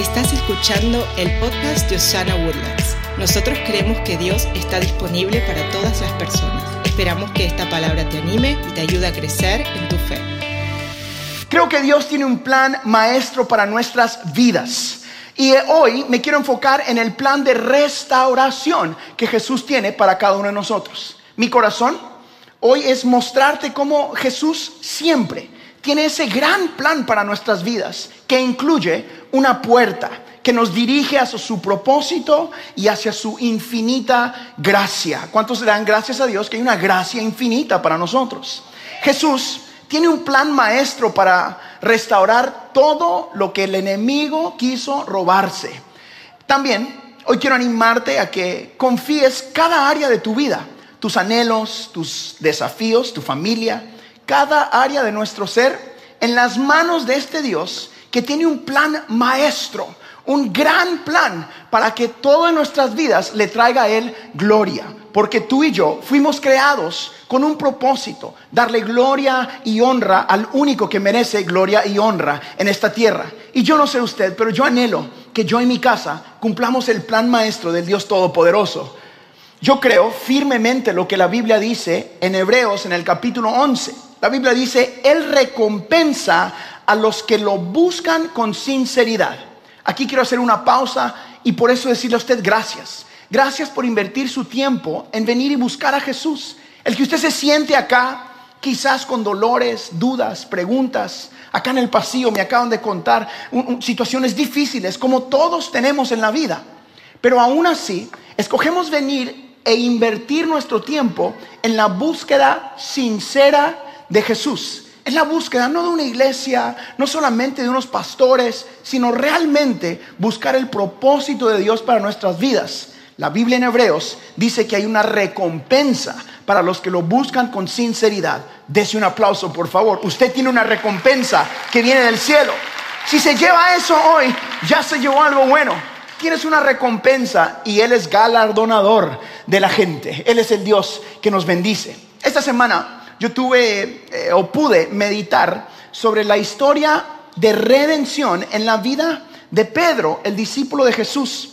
Estás escuchando el podcast de Osana Woodlands. Nosotros creemos que Dios está disponible para todas las personas. Esperamos que esta palabra te anime y te ayude a crecer en tu fe. Creo que Dios tiene un plan maestro para nuestras vidas. Y hoy me quiero enfocar en el plan de restauración que Jesús tiene para cada uno de nosotros. Mi corazón hoy es mostrarte cómo Jesús siempre tiene ese gran plan para nuestras vidas que incluye una puerta que nos dirige hacia su propósito y hacia su infinita gracia. ¿Cuántos le dan gracias a Dios que hay una gracia infinita para nosotros? Jesús tiene un plan maestro para restaurar todo lo que el enemigo quiso robarse. También hoy quiero animarte a que confíes cada área de tu vida, tus anhelos, tus desafíos, tu familia, cada área de nuestro ser en las manos de este Dios que tiene un plan maestro, un gran plan para que todas nuestras vidas le traiga a Él gloria. Porque tú y yo fuimos creados con un propósito, darle gloria y honra al único que merece gloria y honra en esta tierra. Y yo no sé usted, pero yo anhelo que yo y mi casa cumplamos el plan maestro del Dios Todopoderoso. Yo creo firmemente lo que la Biblia dice en Hebreos en el capítulo 11. La Biblia dice, Él recompensa a los que lo buscan con sinceridad. Aquí quiero hacer una pausa y por eso decirle a usted gracias. Gracias por invertir su tiempo en venir y buscar a Jesús. El que usted se siente acá, quizás con dolores, dudas, preguntas. Acá en el pasillo me acaban de contar situaciones difíciles como todos tenemos en la vida. Pero aún así, escogemos venir e invertir nuestro tiempo en la búsqueda sincera de Jesús es la búsqueda no de una iglesia, no solamente de unos pastores, sino realmente buscar el propósito de Dios para nuestras vidas. La Biblia en Hebreos dice que hay una recompensa para los que lo buscan con sinceridad. Dese un aplauso, por favor. Usted tiene una recompensa que viene del cielo. Si se lleva eso hoy, ya se llevó algo bueno. Tienes una recompensa y Él es galardonador de la gente. Él es el Dios que nos bendice. Esta semana yo tuve eh, o pude meditar sobre la historia de redención en la vida de Pedro, el discípulo de Jesús.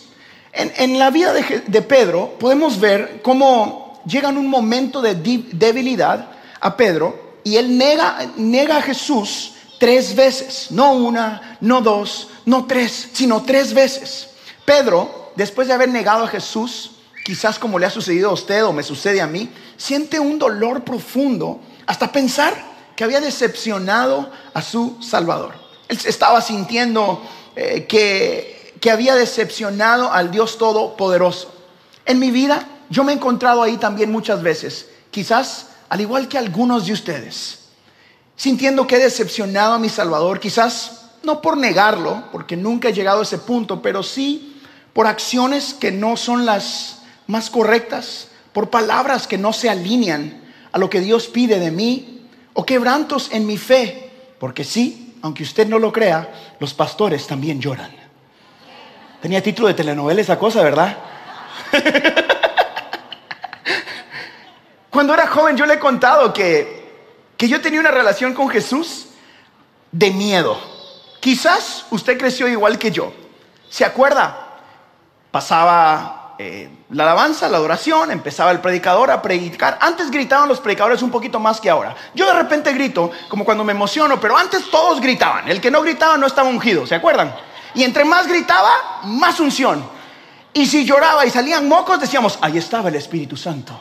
En, la vida de, Pedro podemos ver cómo llega en un momento de debilidad a Pedro y él nega, nega a Jesús tres veces, no una, no dos, no tres, sino tres veces. Pedro, después de haber negado a Jesús, quizás como le ha sucedido a usted o me sucede a mí, siente un dolor profundo hasta pensar que había decepcionado a su Salvador. Él estaba sintiendo eh, que, que había decepcionado al Dios Todopoderoso. En mi vida yo me he encontrado ahí también muchas veces, quizás al igual que algunos de ustedes, sintiendo que he decepcionado a mi Salvador, quizás no por negarlo, porque nunca he llegado a ese punto, pero sí por acciones que no son las más correctas, por palabras que no se alinean a lo que Dios pide de mí, o quebrantos en mi fe, porque sí, aunque usted no lo crea, los pastores también lloran. Tenía título de telenovela esa cosa, ¿verdad? Cuando era joven yo le he contado que, que yo tenía una relación con Jesús de miedo. Quizás usted creció igual que yo. ¿Se acuerda? Pasaba eh, la alabanza, la adoración, empezaba el predicador a predicar. Antes gritaban los predicadores un poquito más que ahora. Yo de repente grito, como cuando me emociono, pero antes todos gritaban. El que no gritaba no estaba ungido, ¿se acuerdan? Y entre más gritaba, más unción. Y si lloraba y salían mocos, decíamos, ahí estaba el Espíritu Santo.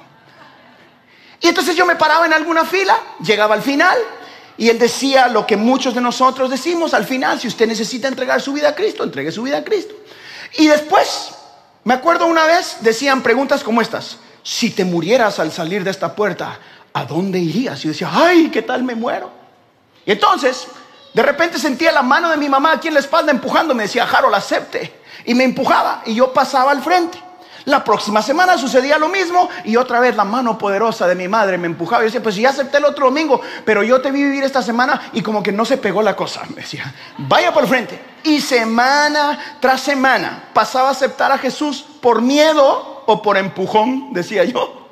Y entonces yo me paraba en alguna fila, llegaba al final, y él decía lo que muchos de nosotros decimos al final, si usted necesita entregar su vida a Cristo, entregue su vida a Cristo. Y después me acuerdo una vez, decían preguntas como estas. Si te murieras al salir de esta puerta, ¿a dónde irías? Y yo decía, ay, ¿qué tal me muero? Y entonces, de repente sentía la mano de mi mamá aquí en la espalda empujando. Me decía, Harold, acepte. Y me empujaba y yo pasaba al frente. La próxima semana sucedía lo mismo y otra vez la mano poderosa de mi madre me empujaba. Y decía, pues ya acepté el otro domingo, pero yo te vi vivir esta semana y como que no se pegó la cosa. Me decía, vaya por el frente. Y semana tras semana pasaba a aceptar a Jesús por miedo o por empujón, decía yo.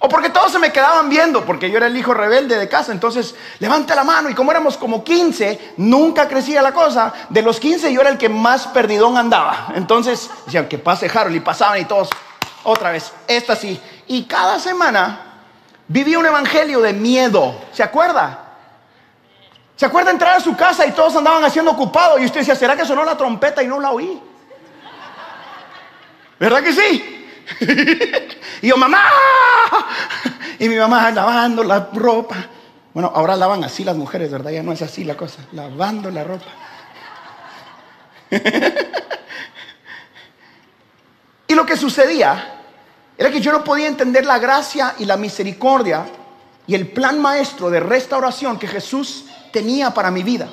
O porque todos se me quedaban viendo, porque yo era el hijo rebelde de casa. Entonces, levante la mano. Y como éramos como 15, nunca crecía la cosa. De los 15 yo era el que más perdidón andaba. Entonces, decían que pase Harold y pasaban y todos, otra vez, esta sí. Y cada semana vivía un evangelio de miedo. ¿Se acuerda? ¿Se acuerda entrar a su casa y todos andaban haciendo ocupado? Y usted decía, ¿será que sonó la trompeta y no la oí? ¿Verdad que sí? y yo, mamá. Y mi mamá lavando la ropa. Bueno, ahora lavan así las mujeres, ¿verdad? Ya no es así la cosa. Lavando la ropa. y lo que sucedía era que yo no podía entender la gracia y la misericordia y el plan maestro de restauración que Jesús tenía para mi vida.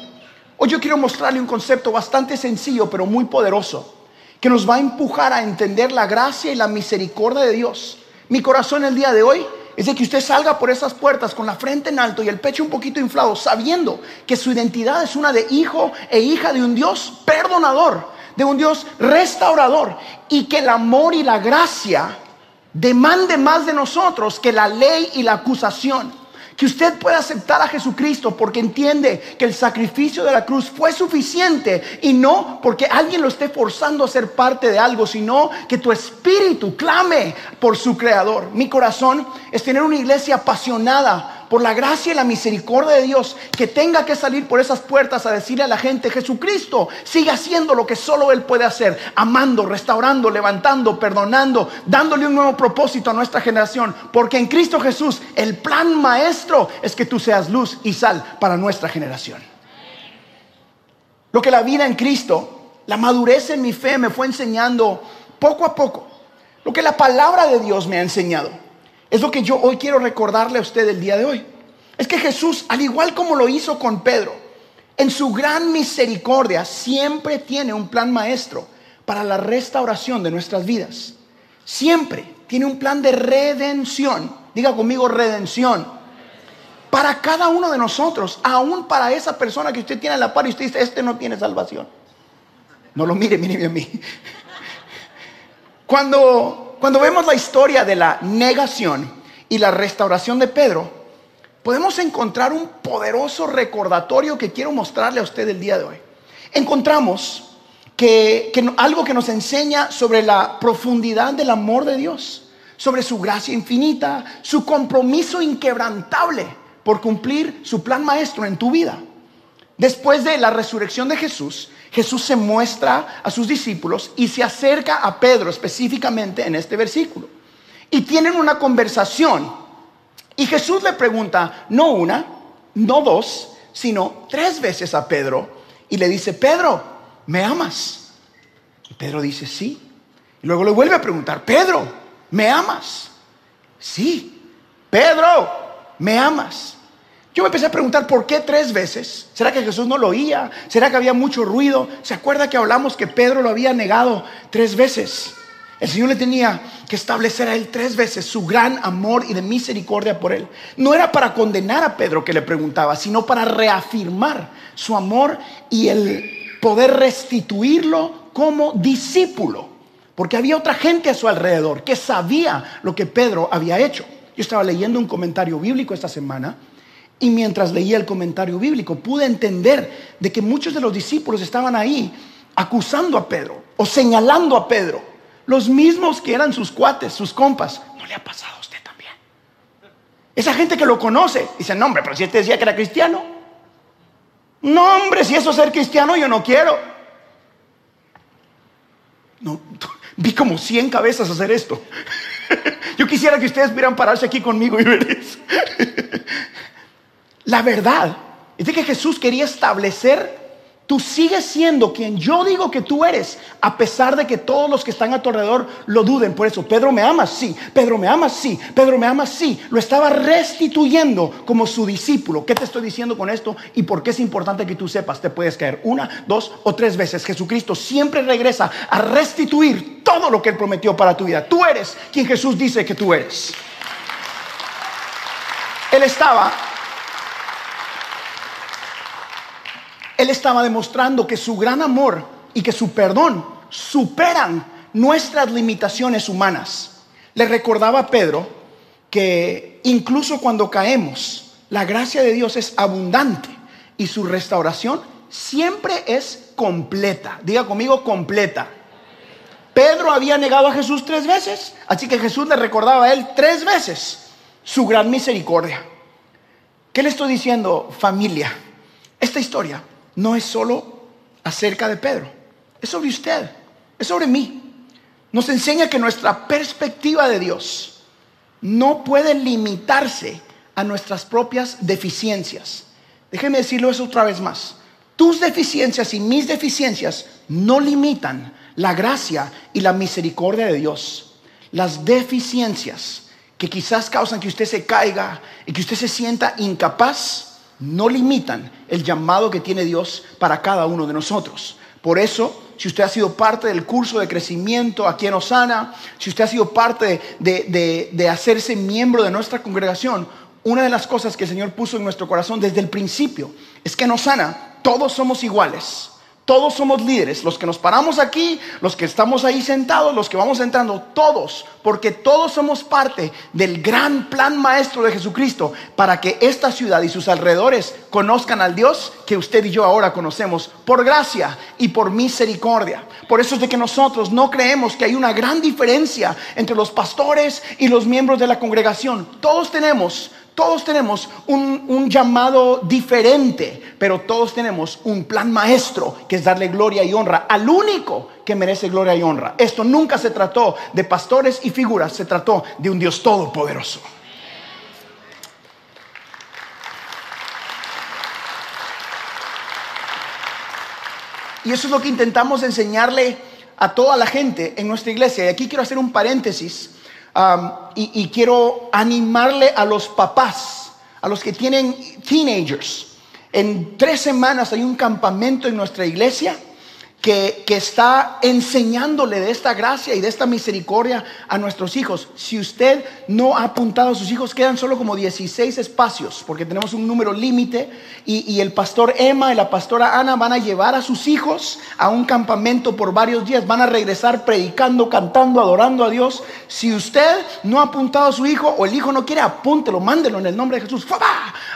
Hoy yo quiero mostrarle un concepto bastante sencillo, pero muy poderoso que nos va a empujar a entender la gracia y la misericordia de Dios. Mi corazón el día de hoy es de que usted salga por esas puertas con la frente en alto y el pecho un poquito inflado, sabiendo que su identidad es una de hijo e hija de un Dios perdonador, de un Dios restaurador, y que el amor y la gracia demande más de nosotros que la ley y la acusación. Que usted pueda aceptar a Jesucristo porque entiende que el sacrificio de la cruz fue suficiente y no porque alguien lo esté forzando a ser parte de algo, sino que tu espíritu clame por su creador. Mi corazón es tener una iglesia apasionada por la gracia y la misericordia de Dios, que tenga que salir por esas puertas a decirle a la gente, Jesucristo sigue haciendo lo que solo Él puede hacer, amando, restaurando, levantando, perdonando, dándole un nuevo propósito a nuestra generación, porque en Cristo Jesús el plan maestro es que tú seas luz y sal para nuestra generación. Lo que la vida en Cristo, la madurez en mi fe me fue enseñando poco a poco, lo que la palabra de Dios me ha enseñado. Es lo que yo hoy quiero recordarle a usted el día de hoy. Es que Jesús, al igual como lo hizo con Pedro, en su gran misericordia siempre tiene un plan maestro para la restauración de nuestras vidas. Siempre tiene un plan de redención. Diga conmigo redención. Para cada uno de nosotros, aún para esa persona que usted tiene a la par y usted dice, este no tiene salvación. No lo mire, mire a mí. Cuando cuando vemos la historia de la negación y la restauración de Pedro, podemos encontrar un poderoso recordatorio que quiero mostrarle a usted el día de hoy. Encontramos que, algo que nos enseña sobre la profundidad del amor de Dios, sobre su gracia infinita, su compromiso inquebrantable por cumplir su plan maestro en tu vida. Después de la resurrección de Jesús, Jesús se muestra a sus discípulos y se acerca a Pedro específicamente en este versículo. Y tienen una conversación. Y Jesús le pregunta, no una, no dos, sino tres veces a Pedro. Y le dice, Pedro, ¿me amas? Y Pedro dice, sí. Y luego le vuelve a preguntar, Pedro, ¿me amas? Sí. Pedro, ¿me amas? Yo me empecé a preguntar por qué tres veces. ¿Será que Jesús no lo oía? ¿Será que había mucho ruido? ¿Se acuerda que hablamos que Pedro lo había negado tres veces? El Señor le tenía que establecer a él tres veces su gran amor y de misericordia por él. No era para condenar a Pedro que le preguntaba, sino para reafirmar su amor y el poder restituirlo como discípulo. Porque había otra gente a su alrededor que sabía lo que Pedro había hecho. Yo estaba leyendo un comentario bíblico esta semana y mientras leía el comentario bíblico, pude entender de que muchos de los discípulos estaban ahí acusando a Pedro o señalando a Pedro. Los mismos que eran sus cuates, sus compas. ¿No le ha pasado a usted también? Esa gente que lo conoce, dice, no hombre, pero si este decía que era cristiano. No hombre, si eso es ser cristiano, yo no quiero. No, vi como 100 cabezas hacer esto. Yo quisiera que ustedes pudieran pararse aquí conmigo y ver eso. La verdad de que Jesús quería establecer, tú sigues siendo quien yo digo que tú eres, a pesar de que todos los que están a tu alrededor lo duden. Por eso, Pedro me ama, sí, Pedro me ama, sí, Pedro me ama, sí. Lo estaba restituyendo como su discípulo. ¿Qué te estoy diciendo con esto? Y por qué es importante que tú sepas, te puedes caer una, dos o tres veces. Jesucristo siempre regresa a restituir todo lo que Él prometió para tu vida. Tú eres quien Jesús dice que tú eres. Él estaba Él estaba demostrando que su gran amor y que su perdón superan nuestras limitaciones humanas. Le recordaba a Pedro que incluso cuando caemos, la gracia de Dios es abundante y su restauración siempre es completa. Diga conmigo, completa. Pedro había negado a Jesús tres veces, así que Jesús le recordaba a él tres veces su gran misericordia. ¿Qué le estoy diciendo, familia? Esta historia no es solo acerca de Pedro, es sobre usted, es sobre mí. Nos enseña que nuestra perspectiva de Dios no puede limitarse a nuestras propias deficiencias. Déjeme decirlo eso otra vez más. Tus deficiencias y mis deficiencias no limitan la gracia y la misericordia de Dios. Las deficiencias que quizás causan que usted se caiga y que usted se sienta incapaz, no limitan el llamado que tiene Dios para cada uno de nosotros. Por eso, si usted ha sido parte del curso de crecimiento aquí en Osana, si usted ha sido parte de, de hacerse miembro de nuestra congregación, una de las cosas que el Señor puso en nuestro corazón desde el principio es que en Osana todos somos iguales. Todos somos líderes, los que nos paramos aquí, los que estamos ahí sentados, los que vamos entrando, todos, porque todos somos parte del gran plan maestro de Jesucristo para que esta ciudad y sus alrededores conozcan al Dios que usted y yo ahora conocemos por gracia y por misericordia. Por eso es de que nosotros no creemos que hay una gran diferencia entre los pastores y los miembros de la congregación. Todos tenemos todos tenemos un, llamado diferente, pero todos tenemos un plan maestro que es darle gloria y honra al único que merece gloria y honra. Esto nunca se trató de pastores y figuras, se trató de un Dios todopoderoso. Y eso es lo que intentamos enseñarle a toda la gente en nuestra iglesia. Y aquí quiero hacer un paréntesis y, quiero animarle a los papás, a los que tienen teenagers. En tres semanas hay un campamento en nuestra iglesia que, está enseñándole de esta gracia y de esta misericordia a nuestros hijos. Si usted no ha apuntado a sus hijos, quedan solo como 16 espacios, porque tenemos un número límite, y, el pastor Emma y la pastora Ana van a llevar a sus hijos a un campamento por varios días, van a regresar predicando, cantando, adorando a Dios. Si usted no ha apuntado a su hijo o el hijo no quiere, apúntelo, mándelo en el nombre de Jesús.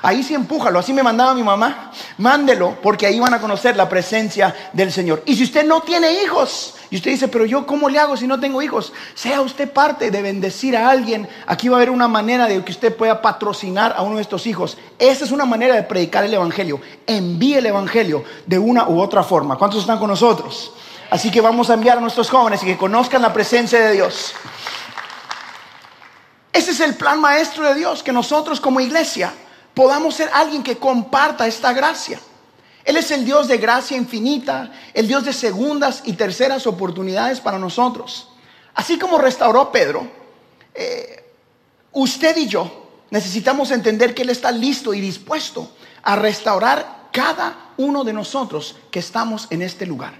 Ahí sí empújalo, así me mandaba mi mamá. Mándelo, porque ahí van a conocer la presencia del Señor. Si usted no tiene hijos, y usted dice, pero yo cómo le hago si no tengo hijos? Sea usted parte de bendecir a alguien. Aquí va a haber una manera de que usted pueda patrocinar a uno de estos hijos. Esa es una manera de predicar el Evangelio. Envíe el Evangelio de una u otra forma. ¿Cuántos están con nosotros? Así que vamos a enviar a nuestros jóvenes y que conozcan la presencia de Dios. Ese es el plan maestro de Dios, que nosotros como iglesia podamos ser alguien que comparta esta gracia. Él es el Dios de gracia infinita, el Dios de segundas y terceras oportunidades para nosotros. Así como restauró Pedro, eh, usted y yo necesitamos entender que Él está listo y dispuesto a restaurar cada uno de nosotros que estamos en este lugar.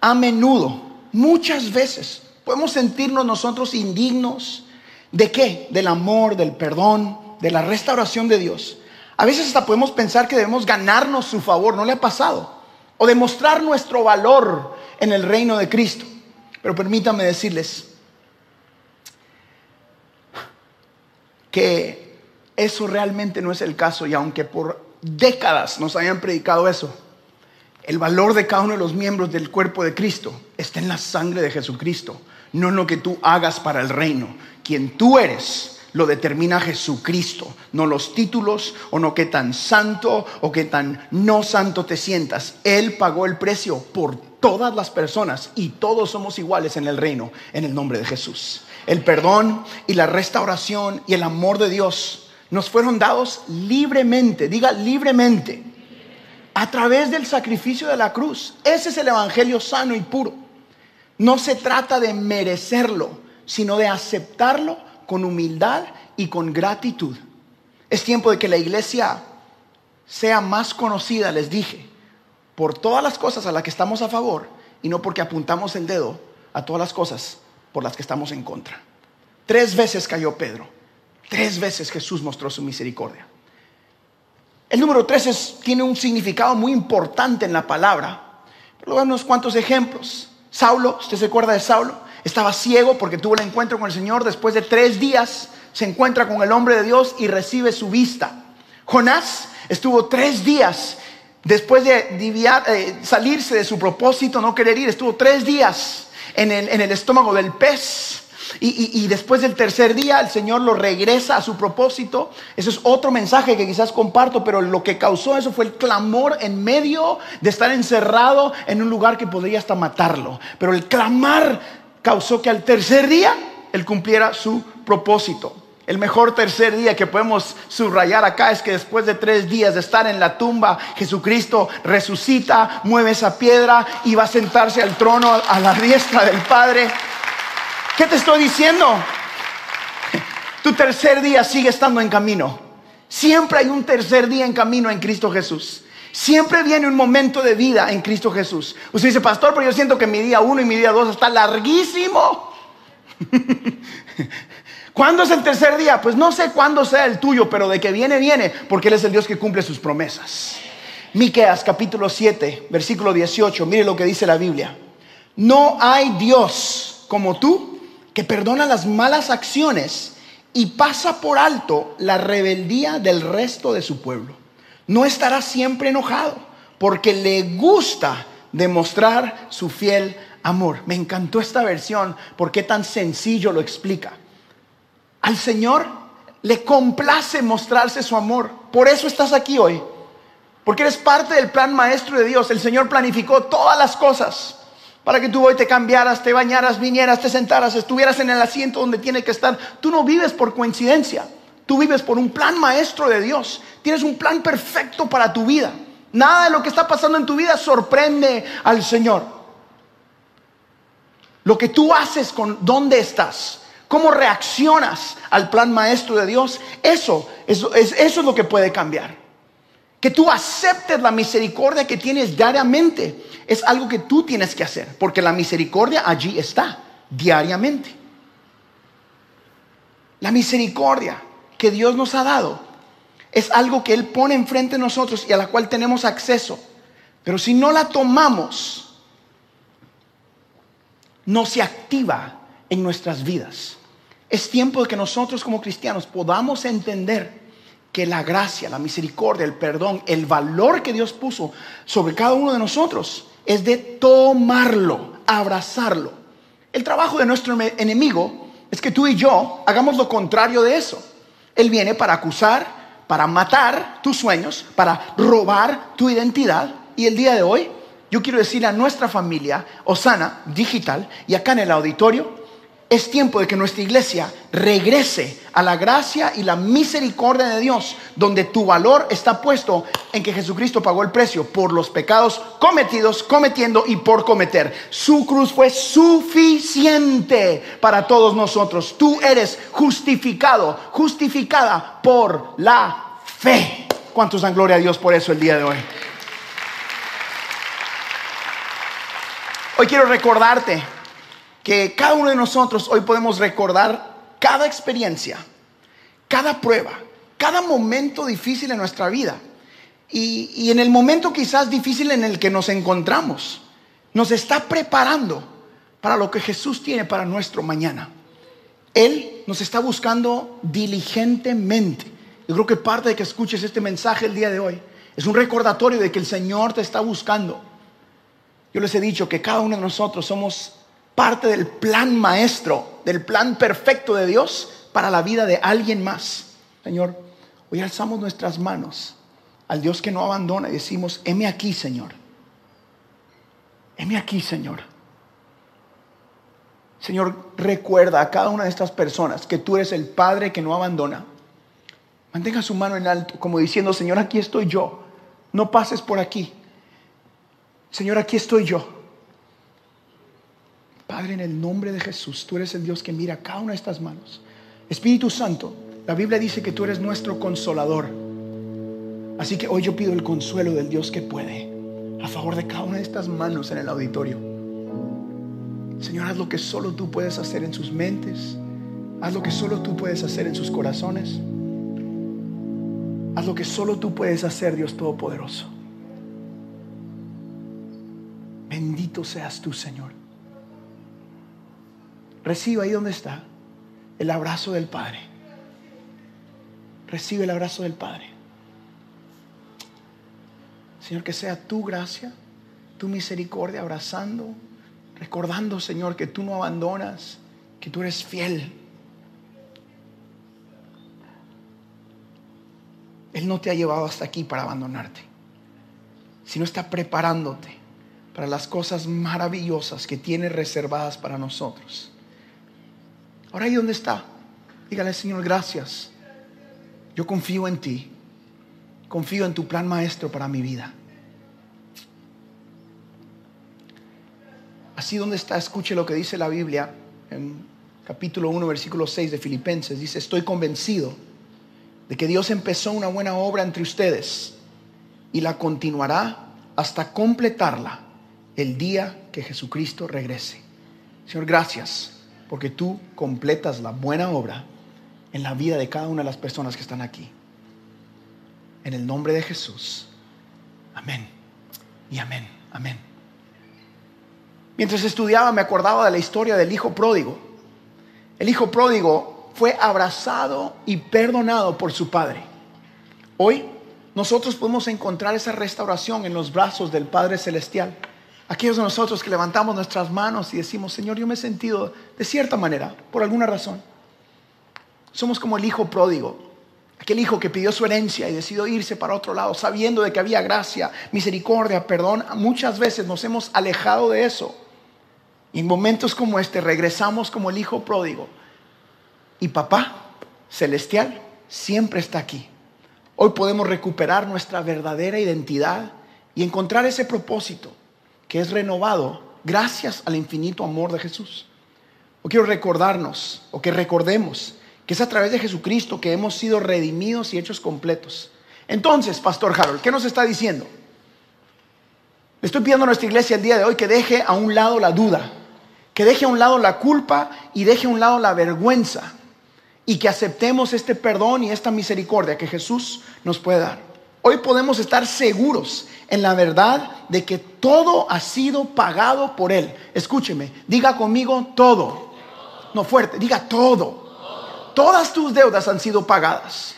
A menudo, muchas veces, podemos sentirnos nosotros indignos. ¿De qué? Del amor, del perdón, de la restauración de Dios. A veces hasta podemos pensar que debemos ganarnos su favor, ¿no le ha pasado? O demostrar nuestro valor en el reino de Cristo. Pero permítanme decirles que eso realmente no es el caso y aunque por décadas nos hayan predicado eso, el valor de cada uno de los miembros del cuerpo de Cristo está en la sangre de Jesucristo, no en lo que tú hagas para el reino. Quien tú eres lo determina Jesucristo, no los títulos o no qué tan santo o qué tan no santo te sientas. Él pagó el precio por todas las personas y todos somos iguales en el reino en el nombre de Jesús. El perdón y la restauración y el amor de Dios nos fueron dados libremente, diga libremente, a través del sacrificio de la cruz. Ese es el Evangelio sano y puro. No se trata de merecerlo, sino de aceptarlo con humildad y con gratitud. Es tiempo de que la iglesia sea más conocida, les dije, por todas las cosas a las que estamos a favor y no porque apuntamos el dedo a todas las cosas por las que estamos en contra. Tres veces cayó Pedro, tres veces Jesús mostró su misericordia. El número tres tiene un significado muy importante en la palabra. Pero unos cuantos ejemplos. Saulo, ¿usted se acuerda de Saulo? Estaba ciego porque tuvo el encuentro con el Señor después de tres días se encuentra con el hombre de Dios y recibe su vista. Jonás estuvo tres días después de eh, salirse de su propósito, no querer ir, estuvo tres días en el, estómago del pez. Y, después del tercer día el Señor lo regresa a su propósito. Eso es otro mensaje que quizás comparto, pero lo que causó eso fue el clamor en medio de estar encerrado en un lugar que podría hasta matarlo. Pero el clamar causó que al tercer día él cumpliera su propósito. El mejor tercer día que podemos subrayar acá es que después de tres días de estar en la tumba, Jesucristo resucita, mueve esa piedra y va a sentarse al trono a la diestra del Padre. ¿Qué te estoy diciendo? Tu tercer día sigue estando en camino. Siempre hay un tercer día en camino en Cristo Jesús. Siempre viene un momento de vida en Cristo Jesús. Usted dice, pastor, pero yo siento que mi día uno y mi día dos está larguísimo. ¿Cuándo es el tercer día? Pues no sé cuándo sea el tuyo, pero de que viene, viene, porque Él es el Dios que cumple sus promesas. Miqueas capítulo 7, versículo 18, mire lo que dice la Biblia. No hay Dios como tú que perdona las malas acciones y pasa por alto la rebeldía del resto de su pueblo. No estará siempre enojado porque le gusta demostrar su fiel amor. Me encantó esta versión porque tan sencillo lo explica. Al Señor le complace mostrarse su amor. Por eso estás aquí hoy. Porque eres parte del plan maestro de Dios. El Señor planificó todas las cosas para que tú hoy te cambiaras, te bañaras, vinieras, te sentaras, estuvieras en el asiento donde tiene que estar. Tú no vives por coincidencia. Tú vives por un plan maestro de Dios. Tienes un plan perfecto para tu vida. Nada de lo que está pasando en tu vida sorprende al Señor. Lo que tú haces con dónde estás, cómo reaccionas al plan maestro de Dios, eso, eso, es, eso es lo que puede cambiar. Que tú aceptes la misericordia que tienes diariamente es algo que tú tienes que hacer, porque la misericordia allí está, diariamente. La misericordia que Dios nos ha dado es algo que Él pone enfrente de nosotros y a la cual tenemos acceso. Pero si no la tomamos, no se activa en nuestras vidas. Es tiempo de que nosotros como cristianos podamos entender que la gracia, la misericordia, el perdón, el valor que Dios puso sobre cada uno de nosotros es de tomarlo, abrazarlo. El trabajo de nuestro enemigo es que tú y yo hagamos lo contrario de eso. Él viene para acusar, para matar tus sueños, para robar tu identidad. Y el día de hoy yo quiero decirle a nuestra familia, Osana Digital, y acá en el auditorio, es tiempo de que nuestra iglesia regrese a la gracia y la misericordia de Dios, donde tu valor está puesto en que Jesucristo pagó el precio por los pecados cometidos, cometiendo y por cometer. Su cruz fue suficiente para todos nosotros. Tú eres justificado, justificada por la fe. ¿Cuántos dan gloria a Dios por eso el día de hoy? Hoy quiero recordarte que cada uno de nosotros hoy podemos recordar cada experiencia, cada prueba, cada momento difícil en nuestra vida. Y, en el momento quizás difícil en el que nos encontramos, nos está preparando para lo que Jesús tiene para nuestro mañana. Él nos está buscando diligentemente. Yo creo que parte de que escuches este mensaje el día de hoy es un recordatorio de que el Señor te está buscando. Yo les he dicho que cada uno de nosotros somos parte del plan maestro, del plan perfecto de Dios para la vida de alguien más. Señor, hoy alzamos nuestras manos al Dios que no abandona y decimos, heme aquí, Señor. Heme aquí, Señor. Señor, recuerda a cada una de estas personas que tú eres el Padre que no abandona. Mantenga su mano en alto, como diciendo, Señor, aquí estoy yo. No pases por aquí. Señor, aquí estoy yo. Padre, en el nombre de Jesús, tú eres el Dios que mira cada una de estas manos. Espíritu Santo, la Biblia dice que tú eres nuestro consolador. Así que hoy yo pido el consuelo del Dios que puede a favor de cada una de estas manos en el auditorio. Señor, haz lo que solo tú puedes hacer en sus mentes. Haz lo que solo tú puedes hacer en sus corazones. Haz lo que solo tú puedes hacer, Dios Todopoderoso. Bendito seas tú, Señor. Reciba ahí donde está el abrazo del Padre. recibe el abrazo del Padre. Señor, que sea tu gracia, tu misericordia abrazando, recordando, Señor, que tú no abandonas, que tú eres fiel. Él no te ha llevado hasta aquí para abandonarte, sino está preparándote para las cosas maravillosas que tiene reservadas para nosotros. Ahora ahí donde está, dígale Señor, gracias. Yo confío en ti, confío en tu plan maestro para mi vida. Así donde está, escuche lo que dice la Biblia en capítulo 1, versículo 6 de Filipenses. Dice, estoy convencido de que Dios empezó una buena obra entre ustedes y la continuará hasta completarla el día que Jesucristo regrese. Señor, gracias porque tú completas la buena obra en la vida de cada una de las personas que están aquí. En el nombre de Jesús. Amén. Y amén. Amén. Mientras estudiaba me acordaba de la historia del hijo pródigo. El hijo pródigo fue abrazado y perdonado por su padre. Hoy nosotros podemos encontrar esa restauración en los brazos del Padre Celestial. Aquellos de nosotros que levantamos nuestras manos y decimos, Señor, yo me he sentido de cierta manera, por alguna razón. Somos como el hijo pródigo, aquel hijo que pidió su herencia y decidió irse para otro lado, sabiendo de que había gracia, misericordia, perdón. Muchas veces nos hemos alejado de eso. Y en momentos como este regresamos como el hijo pródigo. Y papá celestial siempre está aquí. Hoy podemos recuperar nuestra verdadera identidad y encontrar ese propósito que es renovado gracias al infinito amor de Jesús. O quiero recordarnos, o que recordemos, que es a través de Jesucristo que hemos sido redimidos y hechos completos. Entonces, Pastor Harold, ¿qué nos está diciendo? Le estoy pidiendo a nuestra iglesia el día de hoy que deje a un lado la duda, que deje a un lado la culpa y deje a un lado la vergüenza y que aceptemos este perdón y esta misericordia que Jesús nos puede dar. Hoy podemos estar seguros en la verdad de que todo ha sido pagado por Él. Escúcheme, diga conmigo todo. No fuerte, diga todo. Todas tus deudas han sido pagadas.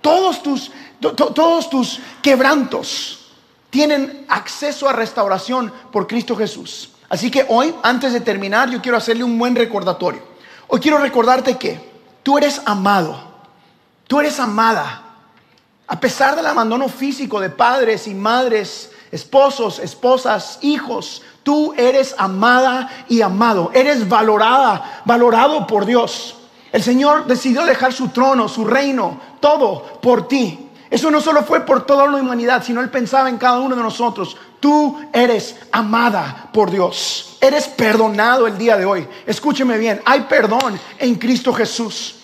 Todos tus, todos tus quebrantos tienen acceso a restauración por Cristo Jesús. Así que hoy, antes de terminar, yo quiero hacerle un buen recordatorio. Hoy quiero recordarte que tú eres amado, tú eres amada. A pesar del abandono físico de padres y madres, esposos, esposas, hijos, tú eres amada y amado. Eres valorada, valorado por Dios. El Señor decidió dejar su trono, su reino, todo por ti. Eso no solo fue por toda la humanidad, sino Él pensaba en cada uno de nosotros. Tú eres amada por Dios. Eres perdonado el día de hoy. Escúcheme bien, hay perdón en Cristo Jesús.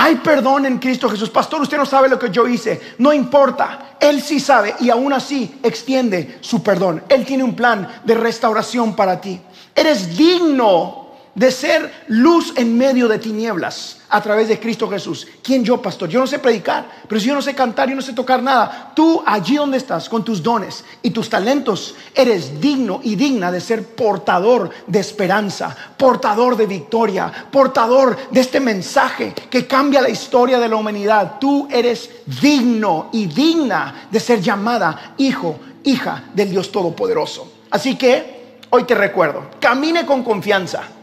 Hay perdón en Cristo Jesús. Pastor, usted no sabe lo que yo hice. No importa. Él sí sabe y aún así extiende su perdón. Él tiene un plan de restauración para ti. Eres digno de ser luz en medio de tinieblas a través de Cristo Jesús. ¿Quién yo, pastor? Yo no sé predicar, pero si yo no sé cantar, yo no sé tocar nada. Tú allí donde estás, con tus dones y tus talentos, eres digno y digna de ser portador de esperanza, portador de victoria, portador de este mensaje que cambia la historia de la humanidad. Tú eres digno y digna de ser llamada hijo, hija del Dios Todopoderoso. Así que hoy te recuerdo, camine con confianza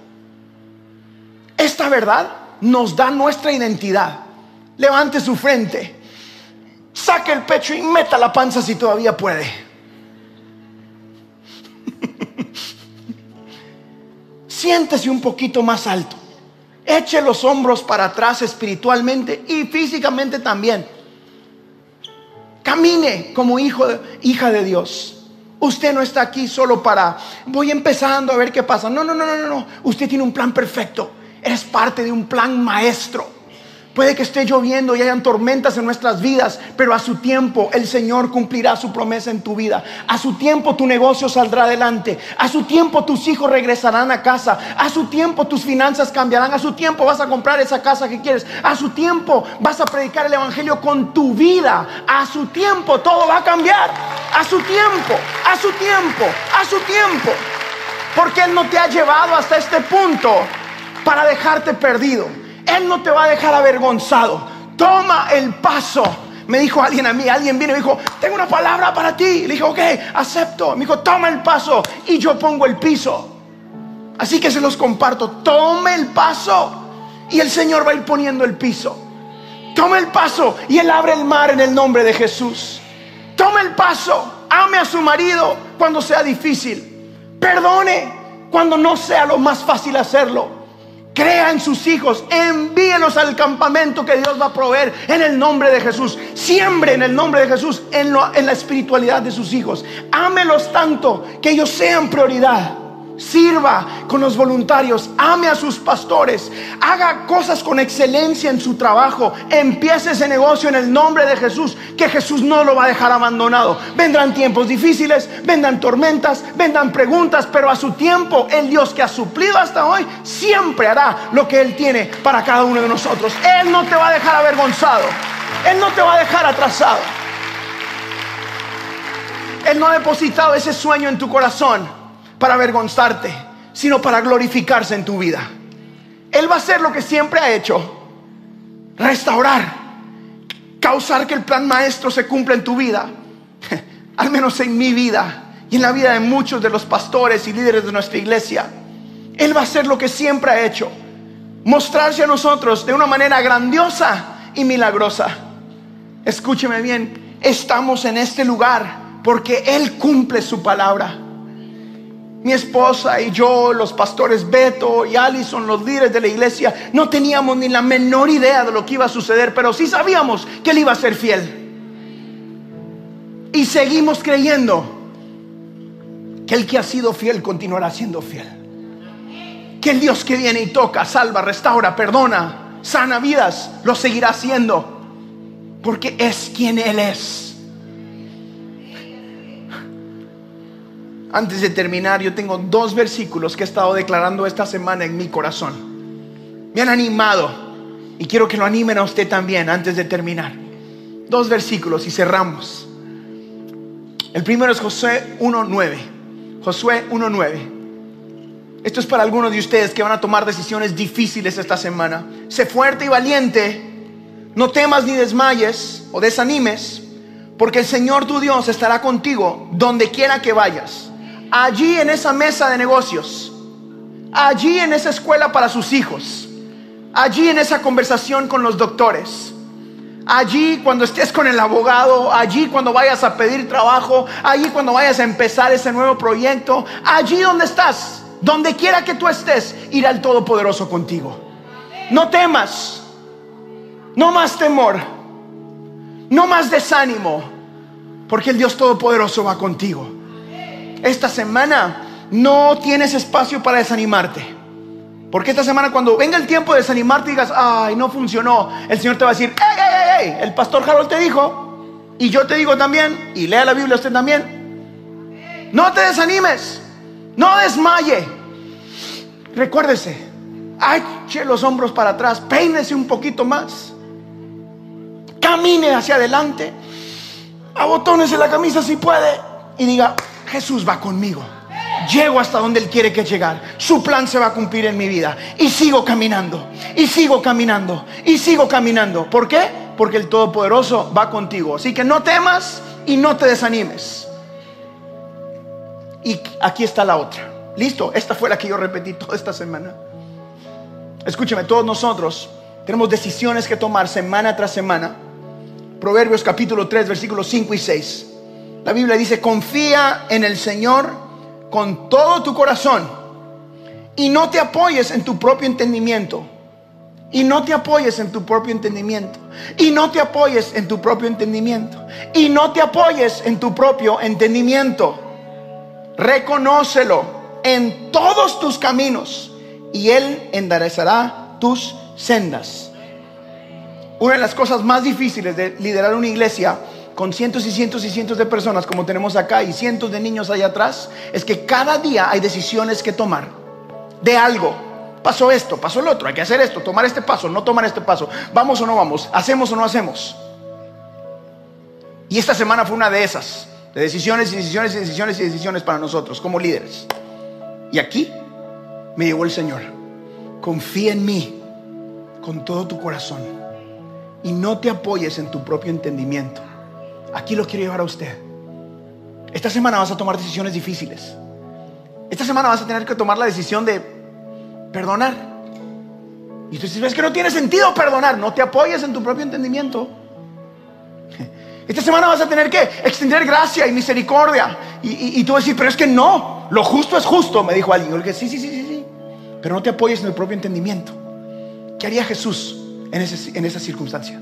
esta verdad nos da nuestra identidad. Levante su frente, saque el pecho y meta la panza si todavía puede. Siéntese un poquito más alto. Eche los hombros para atrás espiritualmente y físicamente también. Camine como hijo, hija de Dios. Usted no está aquí solo para voy empezando a ver qué pasa. No, no, no, no, no. Usted tiene un plan perfecto. Eres parte de un plan maestro. Puede que esté lloviendo y hayan tormentas en nuestras vidas, pero a su tiempo el Señor cumplirá su promesa en tu vida. A su tiempo tu negocio saldrá adelante. A su tiempo tus hijos regresarán a casa. A su tiempo tus finanzas cambiarán. A su tiempo vas a comprar esa casa que quieres. A su tiempo vas a predicar el Evangelio con tu vida. A su tiempo todo va a cambiar. A su tiempo, a su tiempo, a su tiempo. Porque Él no te ha llevado hasta este punto para dejarte perdido. Él no te va a dejar avergonzado. toma el paso. Me dijo alguien a mí, alguien viene y me dijo, tengo una palabra para ti. Le dije, ok, acepto. Me dijo, toma el paso y yo pongo el piso. Así que se los comparto, tome el paso y el Señor va a ir poniendo el piso. Tome el paso y Él abre el mar en el nombre de Jesús. Tome el paso, ame a su marido cuando sea difícil. Perdone cuando no sea lo más fácil hacerlo. Crea en sus hijos, envíelos al campamento que Dios va a proveer en el nombre de Jesús. Siembre en el nombre de Jesús en, en la espiritualidad de sus hijos. Ámelos tanto que ellos sean prioridad sirva con los voluntarios, ame a sus pastores, haga cosas con excelencia en su trabajo, empiece ese negocio en el nombre de Jesús, que Jesús no lo va a dejar abandonado. Vendrán tiempos difíciles, vendrán tormentas, vendrán preguntas, pero a su tiempo el Dios que ha suplido hasta hoy siempre hará lo que Él tiene para cada uno de nosotros. Él no te va a dejar avergonzado, Él no te va a dejar atrasado. Él no ha depositado ese sueño en tu corazón para avergonzarte, sino para glorificarse en tu vida. Él va a hacer lo que siempre ha hecho, restaurar, causar que el plan maestro se cumpla en tu vida, al menos en mi vida y en la vida de muchos de los pastores y líderes de nuestra iglesia. Él va a hacer lo que siempre ha hecho, mostrarse a nosotros de una manera grandiosa y milagrosa. Escúcheme bien, estamos en este lugar porque Él cumple su palabra mi esposa y yo, los pastores Beto y Allison, los líderes de la iglesia, no teníamos ni la menor idea de lo que iba a suceder, pero sí sabíamos que Él iba a ser fiel. Y seguimos creyendo que el que ha sido fiel continuará siendo fiel. Que el Dios que viene y toca, salva, restaura, perdona, sana vidas, lo seguirá haciendo. Porque es quien Él es. Antes de terminar, yo tengo dos versículos que he estado declarando esta semana en mi corazón. Me han animado y quiero que lo animen a usted también antes de terminar. Dos versículos y cerramos. El primero es Josué 1.9. Josué 1.9. Esto es para algunos de ustedes que van a tomar decisiones difíciles esta semana. Sé fuerte y valiente. No temas ni desmayes o desanimes, porque el Señor tu Dios estará contigo donde quiera que vayas allí en esa mesa de negocios, allí en esa escuela para sus hijos, allí en esa conversación con los doctores, allí cuando estés con el abogado, allí cuando vayas a pedir trabajo, allí cuando vayas a empezar ese nuevo proyecto, allí donde estás, donde quiera que tú estés, irá el Todopoderoso contigo. No temas, no más temor, no más desánimo, porque el Dios Todopoderoso va contigo esta semana no tienes espacio para desanimarte. Porque esta semana cuando venga el tiempo de desanimarte digas, ay, no funcionó, el Señor te va a decir, ey, ey, ey, el pastor Harold te dijo, y yo te digo también, y lea la Biblia usted también, no te desanimes, no desmaye. Recuérdese, eche los hombros para atrás, peínese un poquito más, camine hacia adelante, abotónese la camisa si puede, y diga, Jesús va conmigo. Llego hasta donde Él quiere que llegar. Su plan se va a cumplir en mi vida. Y sigo caminando. Y sigo caminando. Y sigo caminando. ¿Por qué? Porque el Todopoderoso va contigo. Así que no temas y no te desanimes. Y aquí está la otra. Listo. Esta fue la que yo repetí toda esta semana. Escúchame, todos nosotros tenemos decisiones que tomar semana tras semana. Proverbios capítulo 3, versículos 5 y 6. La Biblia dice, confía en el Señor con todo tu corazón y no te apoyes en tu propio entendimiento. Y no te apoyes en tu propio entendimiento. Y no te apoyes en tu propio entendimiento. Y no te apoyes en tu propio entendimiento. Reconócelo en todos tus caminos y Él enderezará tus sendas. Una de las cosas más difíciles de liderar una iglesia con cientos y cientos y cientos de personas como tenemos acá y cientos de niños allá atrás, es que cada día hay decisiones que tomar de algo. Pasó esto, pasó el otro, hay que hacer esto, tomar este paso, no tomar este paso, vamos o no vamos, hacemos o no hacemos. Y esta semana fue una de esas, de decisiones y decisiones y decisiones y decisiones para nosotros como líderes. Y aquí me llevó el Señor. Confía en mí con todo tu corazón y no te apoyes en tu propio entendimiento. Aquí lo quiero llevar a usted. Esta semana vas a tomar decisiones difíciles. Esta semana vas a tener que tomar la decisión de perdonar. Y tú dices, es que no tiene sentido perdonar. No te apoyes en tu propio entendimiento. Esta semana vas a tener que extender gracia y misericordia. Y, tú decir, pero es que no, lo justo es justo, me dijo alguien. Yo dije, sí, sí, sí, sí, sí. Pero no te apoyes en el propio entendimiento. ¿Qué haría Jesús en, en esa circunstancia?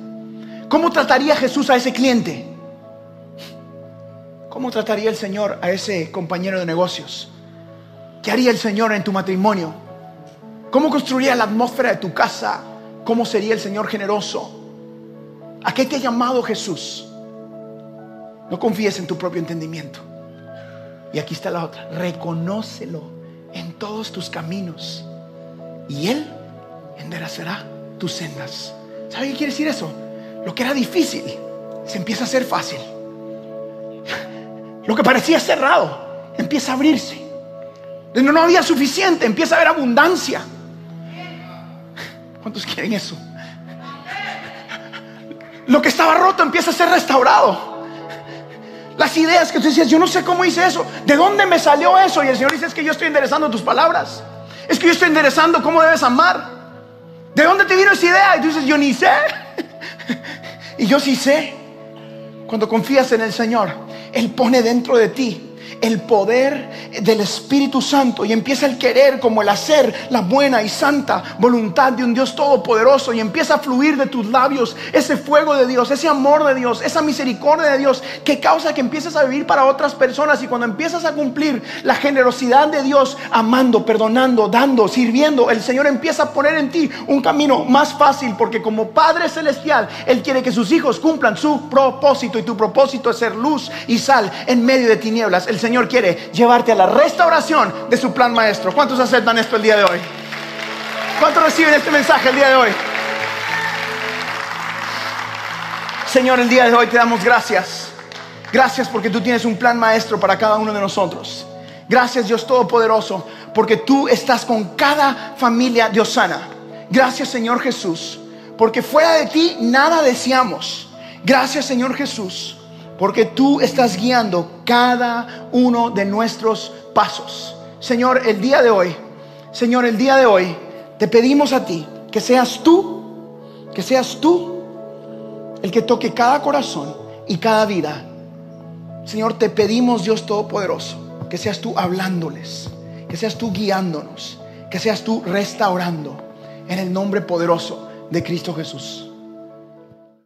¿Cómo trataría Jesús a ese cliente? ¿Cómo trataría el Señor a ese compañero de negocios? ¿Qué haría el Señor en tu matrimonio? ¿Cómo construiría la atmósfera de tu casa? ¿Cómo sería el Señor generoso? ¿A qué te ha llamado Jesús? No confíes en tu propio entendimiento. Y aquí está la otra. Reconócelo en todos tus caminos. Y Él enderezará tus sendas. ¿Sabe qué quiere decir eso? Lo que era difícil se empieza a hacer fácil. Lo que parecía cerrado empieza a abrirse. No, no había suficiente, empieza a haber abundancia. ¿Cuántos quieren eso? Lo que estaba roto empieza a ser restaurado. Las ideas que tú decías, yo no sé cómo hice eso. ¿De dónde me salió eso? Y el Señor dice, es que yo estoy enderezando tus palabras. Es que yo estoy enderezando cómo debes amar. ¿De dónde te vino esa idea? Y tú dices, yo ni sé. y yo sí sé. Cuando confías en el Señor, Él pone dentro de ti el poder del Espíritu Santo y empieza el querer como el hacer la buena y santa voluntad de un Dios todopoderoso y empieza a fluir de tus labios ese fuego de Dios, ese amor de Dios, esa misericordia de Dios que causa que empieces a vivir para otras personas y cuando empiezas a cumplir la generosidad de Dios, amando, perdonando, dando, sirviendo, el Señor empieza a poner en ti un camino más fácil porque como Padre Celestial, Él quiere que sus hijos cumplan su propósito y tu propósito es ser luz y sal en medio de tinieblas. El Señor Señor quiere llevarte a la restauración de su plan maestro. ¿Cuántos aceptan esto el día de hoy? ¿Cuántos reciben este mensaje el día de hoy? Señor, el día de hoy te damos gracias. Gracias porque tú tienes un plan maestro para cada uno de nosotros. Gracias Dios Todopoderoso porque tú estás con cada familia de Osana. Gracias Señor Jesús porque fuera de ti nada deseamos. Gracias Señor Jesús porque tú estás guiando cada uno de nuestros pasos. Señor, el día de hoy, Señor, el día de hoy, te pedimos a ti que seas tú, que seas tú el que toque cada corazón y cada vida. Señor, te pedimos, Dios Todopoderoso, que seas tú hablándoles, que seas tú guiándonos, que seas tú restaurando en el nombre poderoso de Cristo Jesús.